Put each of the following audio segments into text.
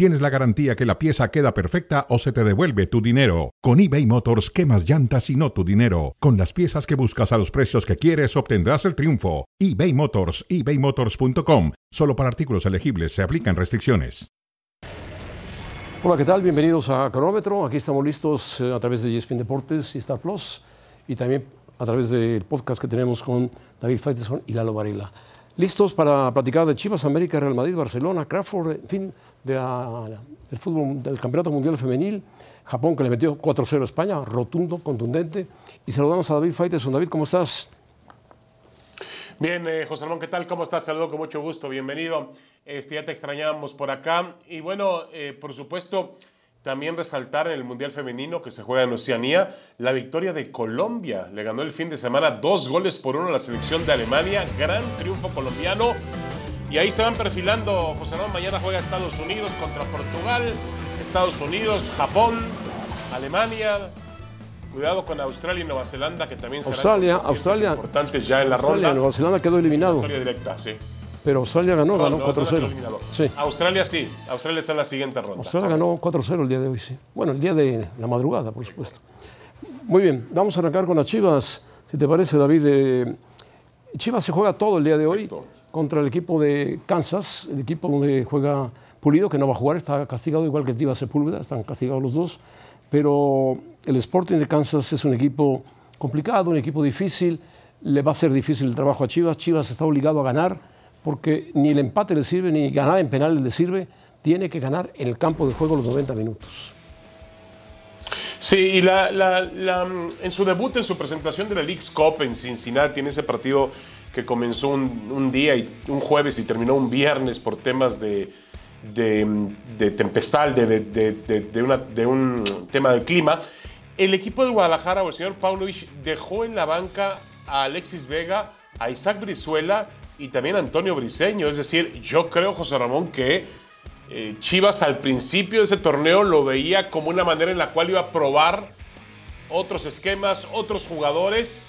tienes la garantía que la pieza queda perfecta o se te devuelve tu dinero. Con eBay Motors, quemas llantas y no tu dinero. Con las piezas que buscas a los precios que quieres, obtendrás el triunfo. eBay Motors, ebaymotors.com. Solo para artículos elegibles se aplican restricciones. Hola, ¿qué tal? Bienvenidos a Cronómetro. Aquí estamos listos eh, a través de ESPN Deportes y Star Plus y también a través del podcast que tenemos con David Faiteson y Lalo Varela. Listos para platicar de Chivas, América, Real Madrid, Barcelona, Crawford, en fin, de del fútbol del Campeonato Mundial Femenil. Japón que le metió 4-0 a España, rotundo, contundente. Y saludamos a David Faiteson. David, ¿cómo estás? Bien, eh, José Ramón, ¿qué tal? ¿Cómo estás? Saludo con mucho gusto, bienvenido. Este, ya te extrañamos por acá. Y bueno, eh, por supuesto, también resaltar en el Mundial Femenino que se juega en Oceanía, la victoria de Colombia. Le ganó el fin de semana dos goles por uno a la selección de Alemania. Gran triunfo colombiano. Y ahí se van perfilando, José Ramón, mañana juega Estados Unidos contra Portugal, Estados Unidos, Japón, Alemania, Cuidado con Australia y Nueva Zelanda, que también serán Australia, Australia, importantes ya en la Australia, ronda. Nueva Zelanda quedó eliminado. Victoria directa, sí. Pero Australia ganó, No, ganó quedó 4-0. eliminado. Sí. Australia sí, Australia está en la siguiente ronda. Australia ganó 4-0 el día de hoy, sí. Bueno, el día de la madrugada, por supuesto. Muy bien, vamos a arrancar con las Chivas, si te parece, David. Eh, Chivas se juega todo el día de hoy Perfecto. contra el equipo de Kansas, el equipo donde juega Pulido, que no va a jugar, está castigado igual que Tiva Sepúlveda, están castigados los dos. Pero el Sporting de Kansas es un equipo complicado, un equipo difícil, le va a ser difícil el trabajo a Chivas. Chivas está obligado a ganar porque ni el empate le sirve, ni ganar en penales le sirve. Tiene que ganar en el campo de juego los 90 minutos. Sí, y la, la- en su debut, en su presentación de la League's Cup en Cincinnati, en ese partido que comenzó un, un día, y, un jueves y terminó un viernes por temas de, de, de tempestad, de, de- de- de- de una- de un tema del clima, el equipo de Guadalajara o el señor Paunovic dejó en la banca a Alexis Vega, a Isaac Brizuela y también Antonio Briseño. Es decir, yo creo, José Ramón, que eh, Chivas al principio de ese torneo lo veía como una manera en la cual iba a probar otros esquemas, otros jugadores,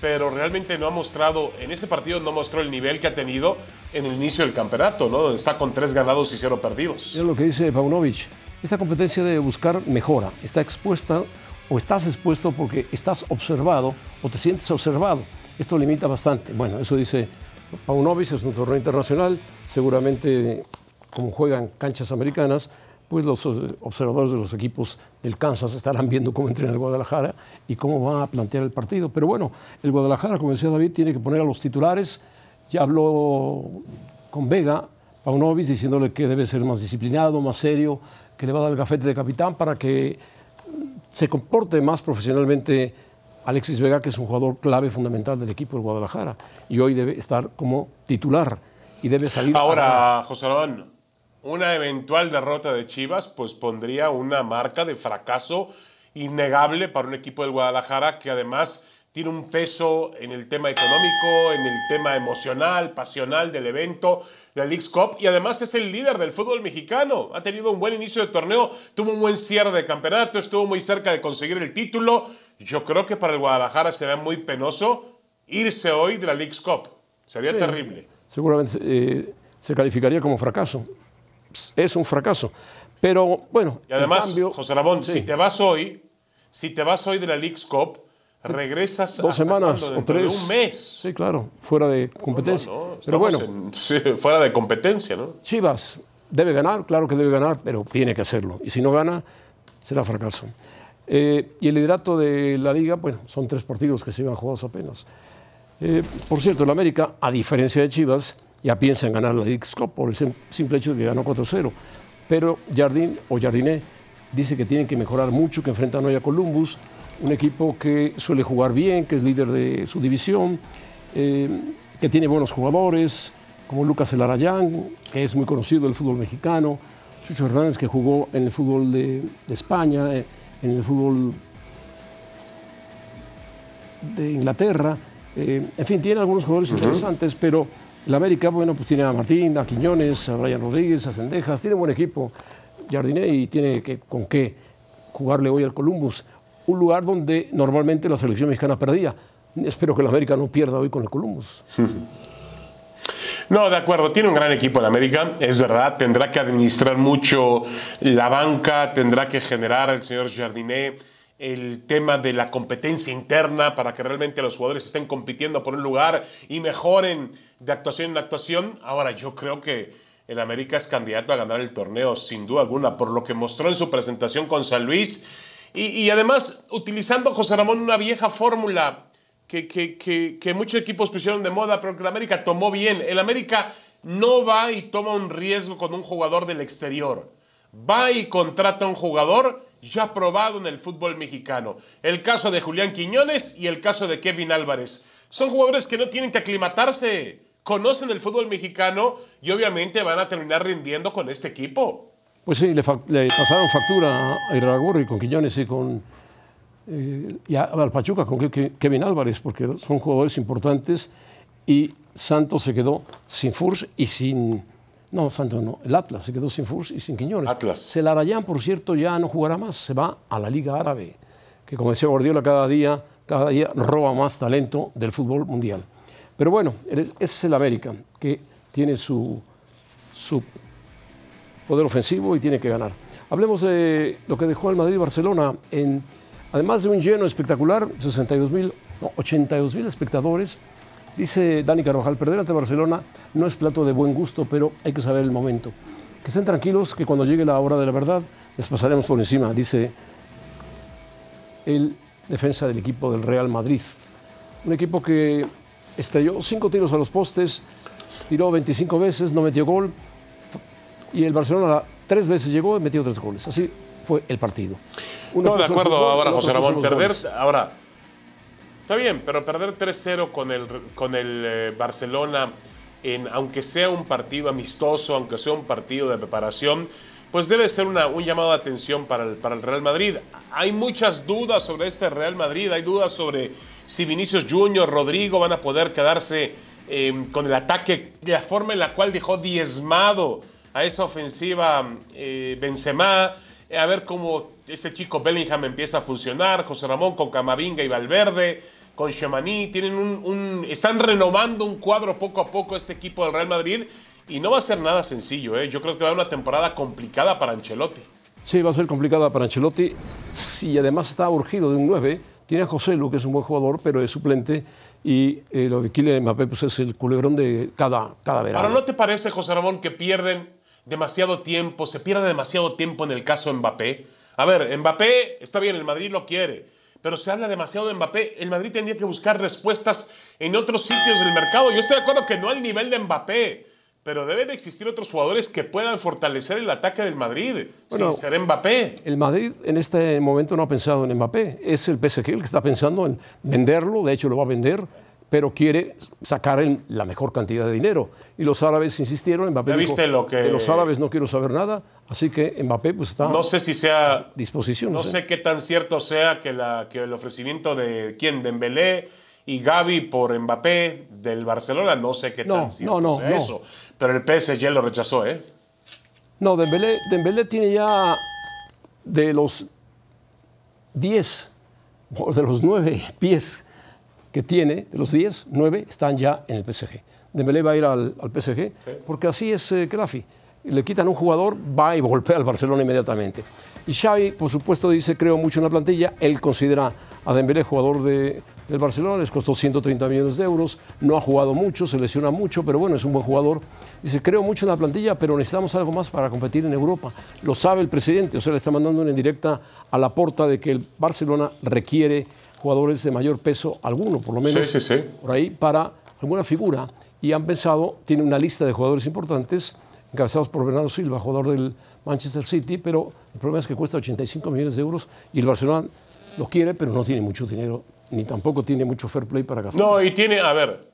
pero realmente no ha mostrado, en ese partido no mostró el nivel que ha tenido en el inicio del campeonato, ¿no? Donde está con tres ganados y cero perdidos. Es lo que dice Paunovic. Esta competencia de buscar mejora está expuesta o estás expuesto porque estás observado o te sientes observado. Esto limita bastante. Bueno, eso dice Paunovic, es un torneo internacional. Seguramente, como juegan canchas americanas, pues los eh, observadores de los equipos del Kansas estarán viendo cómo entrena el Guadalajara y cómo va a plantear el partido. Pero bueno, el Guadalajara, como decía David, tiene que poner a los titulares. Ya habló con Vega, Paunovic, diciéndole que debe ser más disciplinado, más serio, que le va a dar el gafete de capitán para que se comporte más profesionalmente Alexis Vega, que es un jugador clave fundamental del equipo del Guadalajara. Y hoy debe estar como titular y debe salir. a. Ahora, José Ramón, una eventual derrota de Chivas, pues pondría una marca de fracaso innegable para un equipo del Guadalajara que además tiene un peso en el tema económico, en el tema emocional, pasional del evento, la League's Cup, y además es el líder del fútbol mexicano. Ha tenido un buen inicio de torneo, tuvo un buen cierre de campeonato, estuvo muy cerca de conseguir el título. Yo creo que para el Guadalajara será muy penoso irse hoy de la League's Cup. Sería Sí. terrible. Seguramente eh, se calificaría como fracaso. Es un fracaso. Pero bueno, Y además, cambio, José Ramón, sí. si te vas hoy, si te vas hoy de la League's Cup, regresas dos semanas o tres. de un mes. Sí, claro, fuera de competencia. No, no, Pero bueno, en- sí, fuera de competencia, ¿no? Chivas debe ganar, claro que debe ganar, pero tiene que hacerlo. Y si no gana, será fracaso. Eh, y el liderato de la liga, bueno, son tres partidos que se iban jugados apenas. Eh, por cierto, el América, a diferencia de Chivas, ya piensa en ganar la League's Cup por el sim- simple hecho de que ganó 4-0. Pero Jardín o Jardiné dice que tienen que mejorar mucho, que enfrentan hoy a Columbus, un equipo que suele jugar bien, que es líder de su división, eh, que tiene buenos jugadores, como Lucas Elarayán, que es muy conocido del fútbol mexicano, Chucho Hernández, que jugó en el fútbol de, España, en el fútbol de Inglaterra. eh, en fin, tiene algunos jugadores interesantes, pero El América, bueno, pues tiene a Martín, a Quiñones, a Brian Rodríguez, a Cendejas, tiene buen equipo, Jardiné, y tiene que, con qué jugarle hoy al Columbus, un lugar donde normalmente la selección mexicana perdía. Espero que el América no pierda hoy con el Columbus. No, de acuerdo, tiene un gran equipo el América, es verdad, tendrá que administrar mucho la banca, tendrá que generar el señor Jardiné el tema de la competencia interna para que realmente los jugadores estén compitiendo por un lugar y mejoren de actuación en actuación. Ahora, yo creo que el América es candidato a ganar el torneo, sin duda alguna, por lo que mostró en su presentación con San Luis. Y, además, utilizando José Ramón una vieja fórmula que, que, muchos equipos pusieron de moda, pero que el América tomó bien. El América no va y toma un riesgo con un jugador del exterior. Va y contrata a un jugador ya probado en el fútbol mexicano. El caso de Julián Quiñones y el caso de Kevin Álvarez. Son jugadores que no tienen que aclimatarse, conocen el fútbol mexicano y obviamente van a terminar rindiendo con este equipo. Pues sí, le, pasaron factura a con Quiñones y con eh, y al Pachuca con Kevin Álvarez, porque son jugadores importantes y Santos se quedó sin Furs y sin no, Santos no. El Atlas se quedó sin Furs y sin Quiñones. Atlas. Celarayán, por cierto, ya no jugará más. Se va a la Liga Árabe, que como decía Guardiola, cada día, cada día roba más talento del fútbol mundial. Pero bueno, ese es el América, que tiene su, su poder ofensivo y tiene que ganar. Hablemos de lo que dejó el Madrid-Barcelona. En, además de un lleno espectacular, 62 mil, 82 mil espectadores, Dice Dani Carvajal, perder ante Barcelona no es plato de buen gusto, pero hay que saber el momento. Que estén tranquilos, que cuando llegue la hora de la verdad les pasaremos por encima, dice el defensa del equipo del Real Madrid. Un equipo que estalló cinco tiros a los postes, tiró 25 veces, no metió gol, y el Barcelona tres veces llegó y metió tres goles. Así fue el partido. no, de acuerdo, ahora José Ramón, perder, ahora Está bien, pero perder 3-0 con el, con el eh, Barcelona, en, aunque sea un partido amistoso, aunque sea un partido de preparación, pues debe ser una, un llamado de atención para el, para el Real Madrid. Hay muchas dudas sobre este Real Madrid, hay dudas sobre si Vinicius Junior, Rodrigo van a poder quedarse em, con el ataque, de la forma en la cual dejó diezmado a esa ofensiva eh, Benzema, a ver cómo este chico Bellingham empieza a funcionar, José Ramón con Camavinga y Valverde, con Chemaní, tienen un, están renovando un cuadro poco a poco este equipo del Real Madrid y no va a ser nada sencillo. ¿eh? Yo creo que va a ser una temporada complicada para Ancelotti. Sí, va a ser complicada para Ancelotti. Si además está urgido de un 9, tiene a José Lu, que es un buen jugador, pero es suplente. Y eh, lo de Kylian Mbappé pues, es el culebrón de cada, cada verano. Ahora, ¿no te parece, José Ramón, que pierden demasiado tiempo, se pierde demasiado tiempo en el caso Mbappé? A ver, Mbappé, está bien, el Madrid lo quiere, pero se habla demasiado de Mbappé. El Madrid tendría que buscar respuestas en otros sitios del mercado. Yo estoy de acuerdo que no al nivel de Mbappé, pero deben existir otros jugadores que puedan fortalecer el ataque del Madrid sin ser Mbappé. El Madrid en este momento no ha pensado en Mbappé. Es el PSG el que está pensando en venderlo, de hecho lo va a vender pero quiere sacar la mejor cantidad de dinero. Y los árabes insistieron, Mbappé ¿Ya viste lo que... de los árabes no quiero saber nada, así que Mbappé pues está no sé si sea, a disposición. No, sé. qué tan cierto sea que, la, que el ofrecimiento de quién, Dembélé y Gaby por Mbappé del Barcelona, no sé qué tan cierto no, sea eso, pero el PSG lo rechazó, ¿eh? No, Dembélé, Dembélé tiene ya de los 10, de los 9 pies que tiene, de los 10, 9 están ya en el PSG. Dembélé va a ir al, PSG porque así es eh, Le quitan un jugador, va y golpea al Barcelona inmediatamente. Y Xavi, por supuesto, dice, creo mucho en la plantilla. Él considera a Dembélé jugador de, del Barcelona, les costó 130 millones de euros, no ha jugado mucho, se lesiona mucho, pero bueno, es un buen jugador. Dice, creo mucho en la plantilla, pero necesitamos algo más para competir en Europa. Lo sabe el presidente, o sea, le está mandando una indirecta a la porta de que el Barcelona requiere jugadores de mayor peso, alguno por lo menos, por ahí, para alguna figura. Y han pensado, tiene una lista de jugadores importantes, encabezados por Bernardo Silva, jugador del Manchester City, pero el problema es que cuesta 85 millones de euros y el Barcelona lo quiere, pero no tiene mucho dinero, ni tampoco tiene mucho fair play para gastar. No, y tiene, a ver,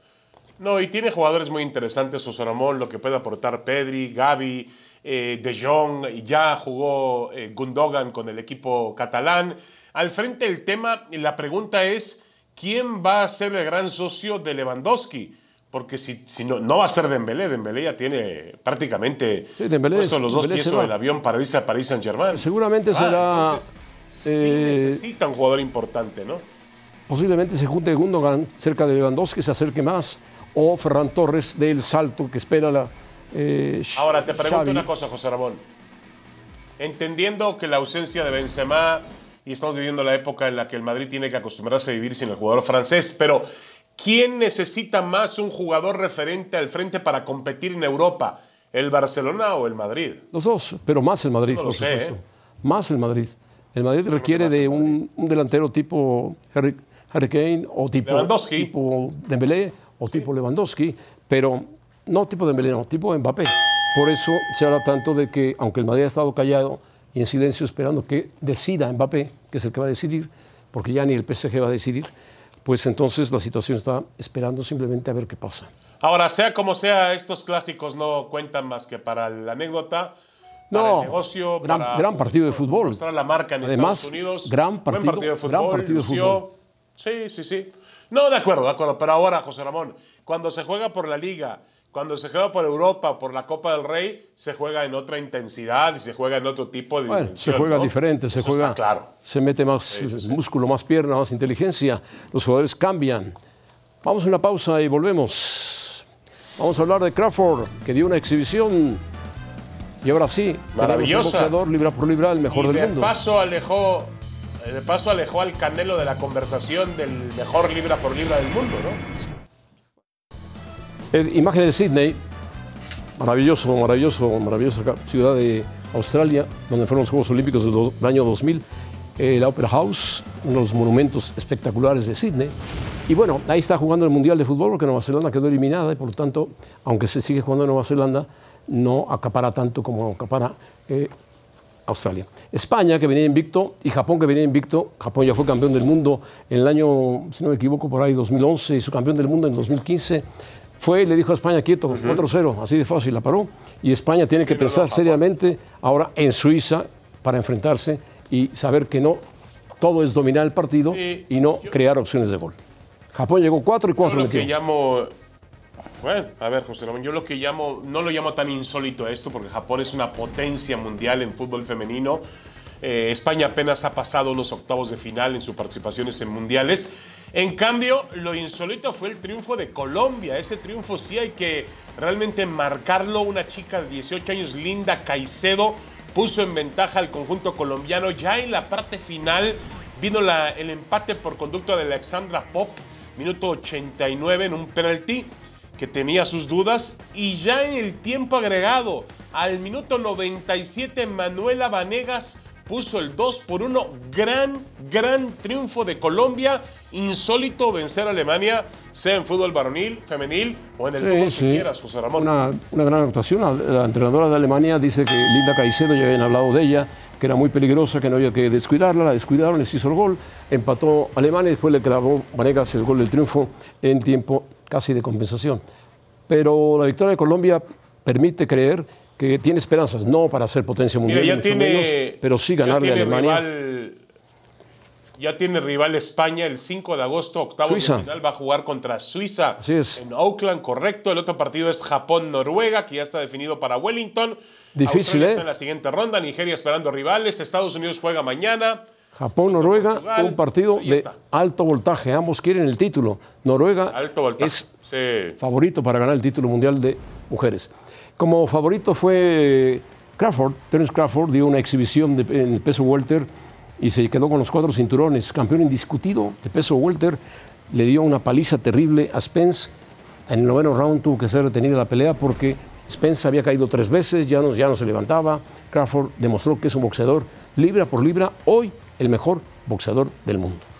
no, y tiene jugadores muy interesantes, Ramón, lo que puede aportar Pedri, Gaby, eh, De Jong, ya jugó eh, Gundogan con el equipo catalán. Al frente del tema, la pregunta es, ¿quién va a ser el gran socio de Lewandowski? porque si, si no, no va a ser Dembélé, Dembélé ya tiene prácticamente Sí, Dembélé puesto es- los dos pies se sobre va. el avión para irse a París Saint Germain. Seguramente será, sí eh, necesita un jugador importante, ¿no? Posiblemente se junte Gundogan cerca de Lewandowski, se acerque más, o Ferran Torres del salto que espera la. eh, Ahora te pregunto Xavi. una cosa, José Ramón. Entendiendo que la ausencia de Benzema y estamos viviendo la época en la que el Madrid tiene que acostumbrarse a vivir sin el jugador francés, pero ¿quién necesita más un jugador referente al frente para competir en Europa? ¿El Barcelona o el Madrid? Los dos, pero más el Madrid, No por sé, supuesto. ¿eh? Más el Madrid. El Madrid requiere de un, un delantero tipo Harry, Harry Kane o tipo, Lewandowski. tipo Dembélé o tipo Lewandowski, pero no tipo Dembélé, no, tipo Mbappé. Por eso se habla tanto de que, aunque el Madrid ha estado callado y en silencio esperando que decida Mbappé, que es el que va a decidir, porque ya ni el PSG va a decidir, pues entonces la situación está esperando simplemente a ver qué pasa. Ahora, sea como sea, estos clásicos no cuentan más que para la anécdota, para No, el negocio, gran- para gran partido de fútbol. mostrar la marca en Además, Estados Unidos. gran Buen partido- partido de fútbol. gran partido de fútbol. Sí, sí, sí. No, de acuerdo, de acuerdo. Pero ahora, José Ramón, cuando se juega por la Liga, cuando se juega por Europa, por la Copa del Rey, se juega en otra intensidad y se juega en otro tipo de Bueno, se juega ¿no? diferente, se Eso juega, claro. se mete más eh, músculo, más pierna, más inteligencia, los jugadores cambian. Vamos a una pausa y volvemos. Vamos a hablar de Crawford, que dio una exhibición y ahora sí, Maravillosa. boxeador libra por libra, el mejor y del de mundo. paso alejó de paso alejó al Canelo de la conversación del mejor libra por libra del mundo, ¿no? Eh, imagen de Sydney, maravilloso, maravilloso, maravillosa ciudad de Australia, donde fueron los Juegos Olímpicos del, año 2000, eh, la Opera House, uno los monumentos espectaculares de Sydney. Y bueno, ahí está jugando el Mundial de Fútbol, porque Nueva Zelanda quedó eliminada y por lo tanto, aunque se sigue jugando en Nueva Zelanda, no acapara tanto como acapara eh, Australia. España, que venía invicto, y Japón, que venía invicto. Japón ya fue campeón del mundo en el año, si no me equivoco, por ahí 2011, y su campeón del mundo en 2015. Fue y le dijo a España, quieto, 4-0, así de fácil, la paró. Y España tiene que pensar seriamente ahora en Suiza para enfrentarse y saber que no todo es dominar el partido Sí, y no crear opciones de gol. Japón llegó 4 y 4 Yo lo metió. que llamo. Bueno, a ver, José Ramón, yo lo que llamo, no lo llamo tan insólito esto, porque Japón es una potencia mundial en fútbol femenino. Eh, España apenas ha pasado los octavos de final en sus participaciones en mundiales. En cambio, lo insólito fue el triunfo de Colombia. Ese triunfo sí hay que realmente marcarlo. Una chica de 18 años, Linda Caicedo, puso en ventaja al conjunto colombiano. Ya en la parte final vino el empate por conducto de Alexandra Pop, minuto 89 en un penalti que tenía sus dudas. Y ya en el tiempo agregado, al minuto 97, Manuela Vanegas puso el 2 por 1. Gran, gran triunfo de Colombia. Insólito vencer a Alemania, sea en fútbol varonil, femenil o en el fútbol que quieras, José Ramón. Una, una gran actuación. La, la entrenadora de Alemania dice que Linda Caicedo, ya habían hablado de ella, que era muy peligrosa, que no había que descuidarla. La descuidaron, les hizo el gol. Empató Alemania y después le clavó Vanegas el gol del triunfo en tiempo casi de compensación. Pero la victoria de Colombia permite creer que tiene esperanzas, no para ser potencia Mira, mundial, ya mucho tiene, menos, pero sí ganarle a Alemania. rival- ya tiene rival España el 5 de agosto, octavos Suiza. de final, va a jugar contra Suiza Así es. en Oakland, correcto. El otro partido es Japón-Noruega, que ya está definido para Wellington. Difícil, Australia ¿eh? está en la siguiente ronda, Nigeria esperando rivales, Estados Unidos juega mañana. Japón, Noruega, Portugal, un partido de alto voltaje. Ambos quieren el título. Noruega Alto voltaje. es Sí. favorito para ganar el título mundial de mujeres. Como favorito fue Crawford, Terence Crawford dio una exhibición de- en el peso welter y se quedó con los cuatro cinturones. Campeón indiscutido de peso welter, le dio una paliza terrible a Spence. En el noveno round tuvo que ser detenida la pelea porque Spence había caído tres veces, ya no, ya no se levantaba. Crawford demostró que es un boxeador libra por libra, hoy el mejor boxeador del mundo.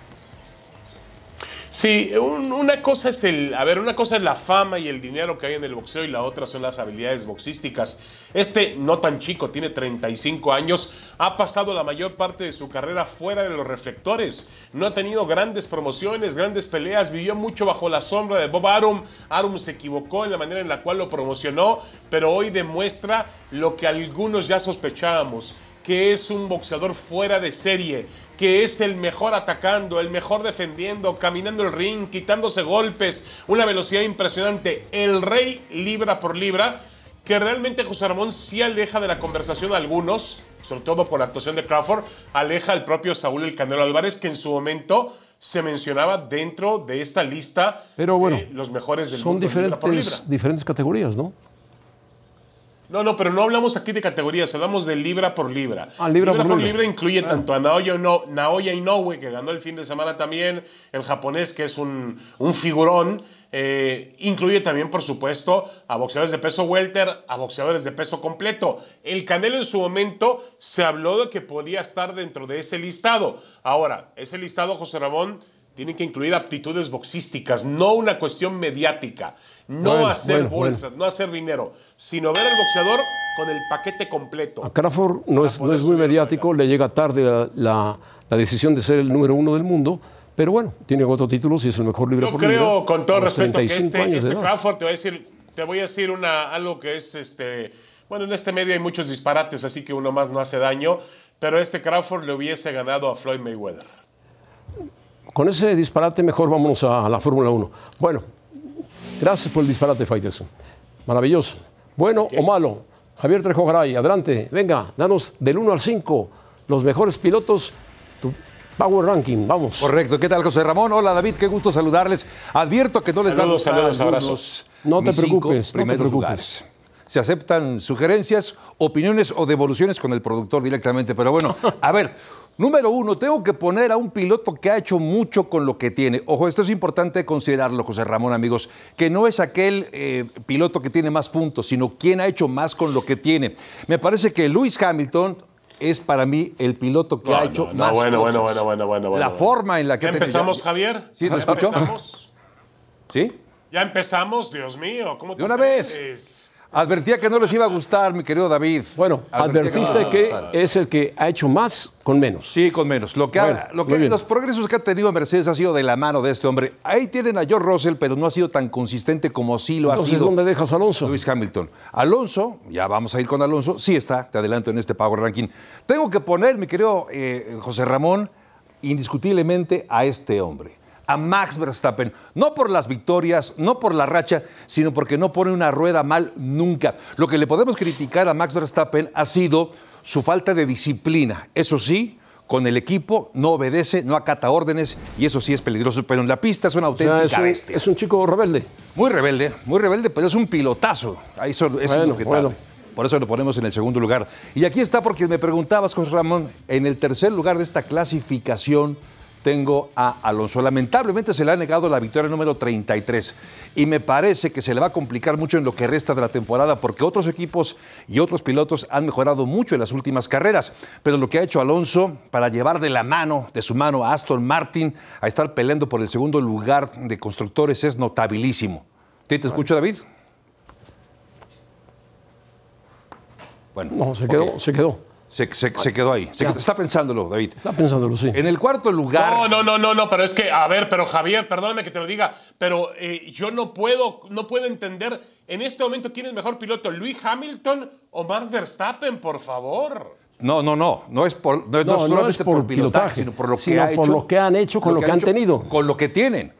Sí, un- una cosa es el, a ver, una cosa es la fama y el dinero que hay en el boxeo y la otra son las habilidades boxísticas. Este no tan chico, tiene 35 años, ha pasado la mayor parte de su carrera fuera de los reflectores. No ha tenido grandes promociones, grandes peleas, vivió mucho bajo la sombra de Bob Arum. Arum se equivocó en la manera en la cual lo promocionó, pero hoy demuestra lo que algunos ya sospechábamos que es un boxeador fuera de serie, que es el mejor atacando, el mejor defendiendo, caminando el ring, quitándose golpes, una velocidad impresionante, el rey libra por libra, que realmente José Ramón sí aleja de la conversación a algunos, sobre todo por la actuación de Crawford, aleja al propio Saúl El Canelo Álvarez, que en su momento se mencionaba dentro de esta lista Pero bueno, de los mejores del son mundo libra por libra. diferentes, diferentes categorías, ¿no? No, no, pero no hablamos aquí de categorías, hablamos de libra por libra. Ah, libra por libra. libra incluye Claro. tanto a Naoya, no, Naoya Inoue, que ganó el fin de semana también, el japonés, que es un, un figurón. eh, incluye también, por supuesto, a boxeadores de peso welter, a boxeadores de peso completo. El Canelo en su momento se habló de que podía estar dentro de ese listado. Ahora, ese listado, José Ramón, tiene que incluir aptitudes boxísticas, no una cuestión mediática. No Bueno, hacer bueno, bolsas, no hacer dinero, sino ver al boxeador con el paquete completo. A Crawford no es, no es muy mediático, le llega tarde la, la- la decisión de ser el número uno del mundo, pero bueno, tiene otros títulos y es el mejor libra Yo por creo, con todo respeto, que 35 este, este. Crawford, te voy a decir, te voy a decir una, algo que es, este, bueno, en este medio hay muchos disparates, así que uno más no hace daño, pero este Crawford le hubiese ganado a Floyd Mayweather. Con ese disparate mejor vámonos a, a la Fórmula 1. Bueno, gracias por el disparate, Faitelson. Maravilloso. Bueno o malo. Javier Trejo Garay, adelante. Venga, danos del 1 al 5 los mejores pilotos, tu Power Ranking. Vamos. Correcto. ¿Qué tal, José Ramón? Hola, David. Qué gusto saludarles. Advierto que no les va a Saludos, gustar saludos, algunos abrazos. No te preocupes, no te primeros preocupes. lugares. Se aceptan sugerencias, opiniones o devoluciones con el productor directamente. Pero bueno, a ver, número uno, tengo que poner a un piloto que ha hecho mucho con lo que tiene. Ojo, esto es importante considerarlo, José Ramón, amigos, que no es aquel eh, piloto que tiene más puntos, sino quien ha hecho más con lo que tiene. Me parece que Lewis Hamilton es para mí el piloto que No, ha hecho no, más bueno, cosas. bueno, bueno, bueno, bueno, La forma en la que ¿Ya empezamos, Javier? ¿Sí, te ¿Ya escucho? empezamos? ¿Sí? Ya empezamos, Dios mío, ¿cómo te De una vez. Advertía que no les iba a gustar, mi querido David. Bueno, Advertía que no les advertiste que es el que ha hecho más con menos. Sí, con menos. Lo que ha- lo que, los progresos que ha tenido Mercedes ha sido de la mano de este hombre. Ahí tienen a George Russell, pero no ha sido tan consistente como sí lo ha Entonces, sido ¿dónde dejas a Alonso? Lewis Hamilton. Alonso, ya vamos a ir con Alonso, sí está, te adelanto en este Power Ranking. Tengo que poner, mi querido eh, José Ramón, indiscutiblemente a este hombre, a Max Verstappen, no por las victorias, no por la racha, sino porque no pone una rueda mal nunca. Lo que le podemos criticar a Max Verstappen ha sido su falta de disciplina. Eso sí, con el equipo no obedece, no acata órdenes y eso sí es peligroso, pero en la pista es una O sea, auténtica es, un, bestia. es un chico rebelde. Muy rebelde, muy rebelde, pero es un pilotazo. Ahí eso, es Bueno, lo que bueno. Por eso lo ponemos en el segundo lugar. Y aquí está porque me preguntabas, José Ramón, en el tercer lugar de esta clasificación tengo a Alonso. Lamentablemente se le ha negado la victoria número 33 y me parece que se le va a complicar mucho en lo que resta de la temporada porque otros equipos y otros pilotos han mejorado mucho en las últimas carreras. Pero lo que ha hecho Alonso para llevar de la mano, de su mano a Aston Martin a estar peleando por el segundo lugar de constructores es notabilísimo. ¿Te, te escucho, David? Bueno, No, se quedó, se quedó. Se, se- se quedó ahí. Se Ya. quedó- está pensándolo, David. Está pensándolo, sí. En el cuarto lugar. No, no, no, no, no, pero es que, a ver, pero Javier, perdóname que te lo diga, pero eh, yo no puedo, no puedo entender en este momento quién es mejor piloto, Luis Hamilton o Max Verstappen, por favor. No, no, no. No es, por, no, no No, no solamente es por, por pilotaje, pilotaje, sino por lo que ha por hecho. lo que han hecho con lo que han hecho, tenido. Con lo que tienen.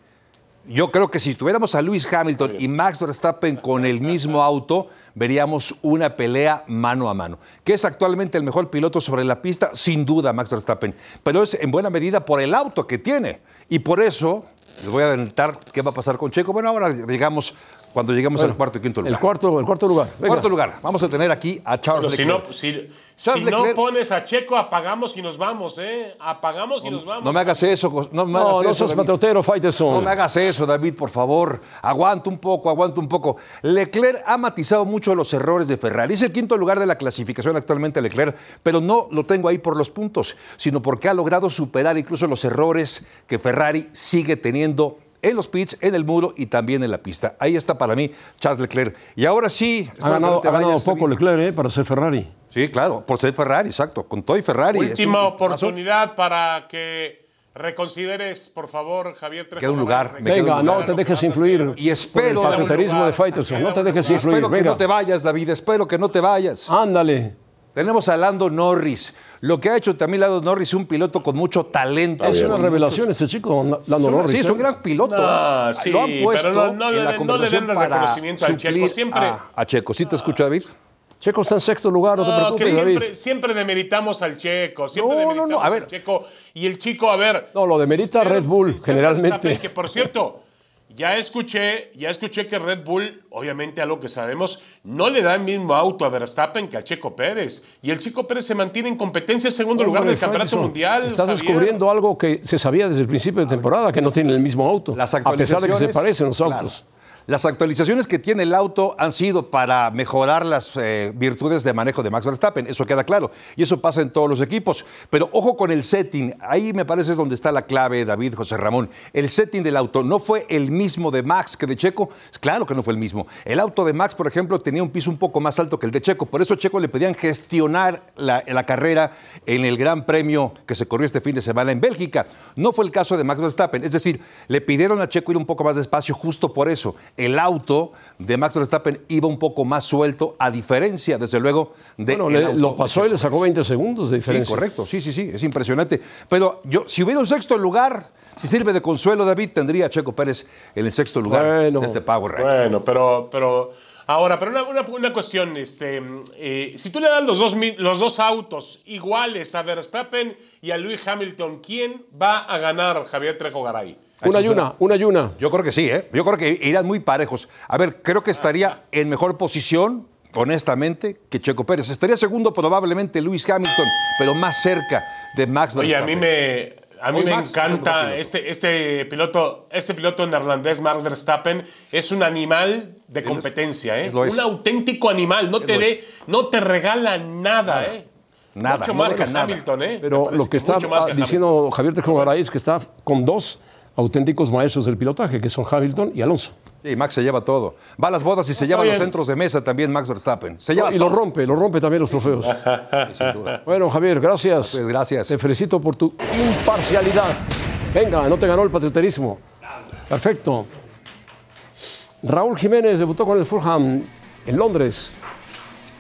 Yo creo que si tuviéramos a Lewis Hamilton y Max Verstappen con el mismo auto, veríamos una pelea mano a mano. Que es actualmente el mejor piloto sobre la pista, sin duda, Max Verstappen. Pero es en buena medida por el auto que tiene. Y por eso, les voy a adelantar qué va a pasar con Checo. Bueno, ahora llegamos, cuando lleguemos al cuarto y quinto lugar. El cuarto, el cuarto lugar. Venga. Cuarto lugar. Vamos a tener aquí a Charles Pero si Leclerc. no, si, Charles si no pones a Checo, apagamos y nos vamos, ¿eh? Apagamos y nos vamos. No me hagas eso, no me hagas No, no eso, seas David. patriotero. No me hagas eso, David, por favor. Aguanta un poco, aguanta un poco. Leclerc ha matizado mucho los errores de Ferrari. Es el quinto lugar de la clasificación actualmente Leclerc, pero no lo tengo ahí por los puntos, sino porque ha logrado superar incluso los errores que Ferrari sigue teniendo en los pits, en el muro y también en la pista. Ahí está para mí Charles Leclerc. Y ahora sí, Ha ganado, no te ha ganado poco. Leclerc eh, para ser Ferrari. Sí, claro, por ser Ferrari, exacto. Con todo y Ferrari. Última un- oportunidad para que reconsideres, por favor, Javier Trejo. Queda un lugar, me queda Venga, un lugar. no te dejes influir Y espero- el patrioterismo de Faitelson. No te dejes Y influir. espero que Venga. no te vayas, David, espero que no te vayas. Ándale. Tenemos a Lando Norris. Lo que ha hecho también Lando Norris, un piloto con mucho talento. Es una revelación este chico, Lando muchos- Norris. Sí, es ¿eh? un gran piloto. No, sí, Lo han puesto pero no- no le en la le conversación el para reconocimiento al Checo, suplir siempre- a, a Checo. ¿Sí te escucho, David? Checo está en sexto lugar, no te que preocupes, David. siempre, demeritamos al Checo, siempre No, no, demeritamos no, a ver. al Checo. Y el chico, a ver. No, lo demerita Red Bull, generalmente. Que por cierto, ya escuché, ya escuché que Red Bull, obviamente algo que sabemos, no le da el mismo auto a Verstappen que a Checo Pérez. Y el Checo Pérez se mantiene en competencia en segundo lugar del campeonato mundial. Estás Javier. descubriendo algo que se sabía desde el principio de temporada, que no tienen el mismo auto. Las a pesar de que se parecen los claro. Las actualizaciones que tiene el auto han sido para mejorar las eh, virtudes de manejo de Max Verstappen, eso queda claro. Y eso pasa en todos los equipos. Pero ojo con el setting, ahí me parece es donde está la clave, David, José Ramón. El setting del auto no fue el mismo de Max que de Checo, claro que no fue el mismo. El auto de Max, por ejemplo, tenía un piso un poco más alto que el de Checo, por eso a Checo le pedían gestionar la, la carrera en el Gran Premio que se corrió este fin de semana en Bélgica. No fue el caso de Max Verstappen, es decir, le pidieron a Checo ir un poco más despacio justo por eso. El auto de Max Verstappen iba un poco más suelto, a diferencia, desde luego, de Bueno, el le- auto lo pasó y le sacó 20 segundos de Sí, diferencia. correcto, sí, sí, sí, es impresionante. Pero yo, si hubiera un sexto lugar, si sirve de consuelo, David, tendría a Checo Pérez en el sexto lugar Bueno. de este Power Ranking. Bueno, pero, pero ahora, pero una, una- una cuestión, este, eh, si tú le das los dos, los dos autos iguales a Verstappen y a Lewis Hamilton, ¿quién va a ganar Javier Trejo Garay? Una y una, una y una. Yo creo que sí, ¿eh? Yo creo que irán muy parejos. A ver, creo que estaría en mejor posición, honestamente, que Checo Pérez. Estaría segundo probablemente Lewis Hamilton, pero más cerca de Max Oye, a Verstappen. mí me, a mí Hoy me Max encanta piloto. este, este piloto, este piloto neerlandés, Mark Verstappen, es un animal de competencia, ¿eh? es lo es. Un auténtico animal, no te de, no te regala nada, ¿eh? Nada, Mucho no más que nada. Hamilton, ¿eh? Pero lo que está diciendo Javier Garay es que está con dos auténticos maestros del pilotaje, que son Hamilton y Alonso. Sí, Max se lleva todo. Va a las bodas y se lleva los centros de mesa también Max Verstappen. Se lleva y lo todo. rompe, lo rompe también los trofeos. Sin duda. Bueno, Javier, gracias. Pues gracias. Te felicito por tu imparcialidad. Venga, no te ganó el patrioterismo. Perfecto. Raúl Jiménez debutó con el Fulham en Londres.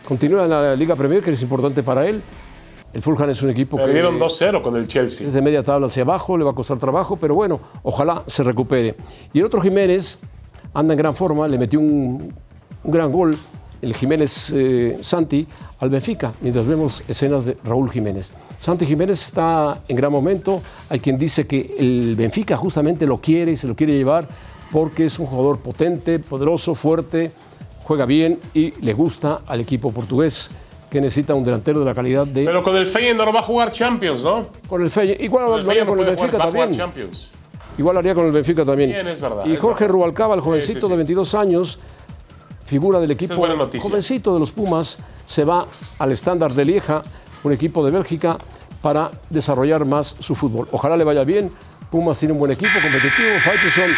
Continúa en la Liga Premier, que es importante para él. El Fulham es un equipo que Perdieron 2-0 con el Chelsea. es de media tabla hacia abajo, le va a costar trabajo, pero bueno, ojalá se recupere. Y el otro Jiménez anda en gran forma, le metió un, un gran gol, el Jiménez eh, Santi, al Benfica, mientras vemos escenas de Raúl Jiménez. Santi Jiménez está en gran momento, hay quien dice que el Benfica justamente lo quiere y se lo quiere llevar porque es un jugador potente, poderoso, fuerte, juega bien y le gusta al equipo portugués que necesita un delantero de la calidad de Pero con el Feyenoord va a jugar Champions, ¿no? con el Feyenoord. Igual Con el lo haría con el Benfica jugar- va a jugar también. Champions. Igual haría con el Benfica también. Bien, es verdad, Y es Jorge verdad. Rubalcaba, el jovencito sí, sí. de 22 años, figura del equipo, buena noticia. jovencito de los Pumas, se va al estándar de Lieja, un equipo de Bélgica, para desarrollar más su fútbol. Ojalá le vaya bien. Pumas tiene un buen equipo competitivo. Faitelson,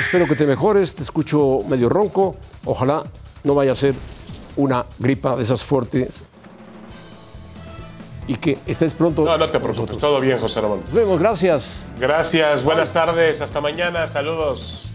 espero que te mejores. Te escucho medio ronco. Ojalá no vaya a ser una gripa de esas fuertes. Y que estés pronto. No, no te preocupes. Todo bien, José Ramón. Nos vemos, gracias. Gracias, buenas tardes, hasta mañana, saludos.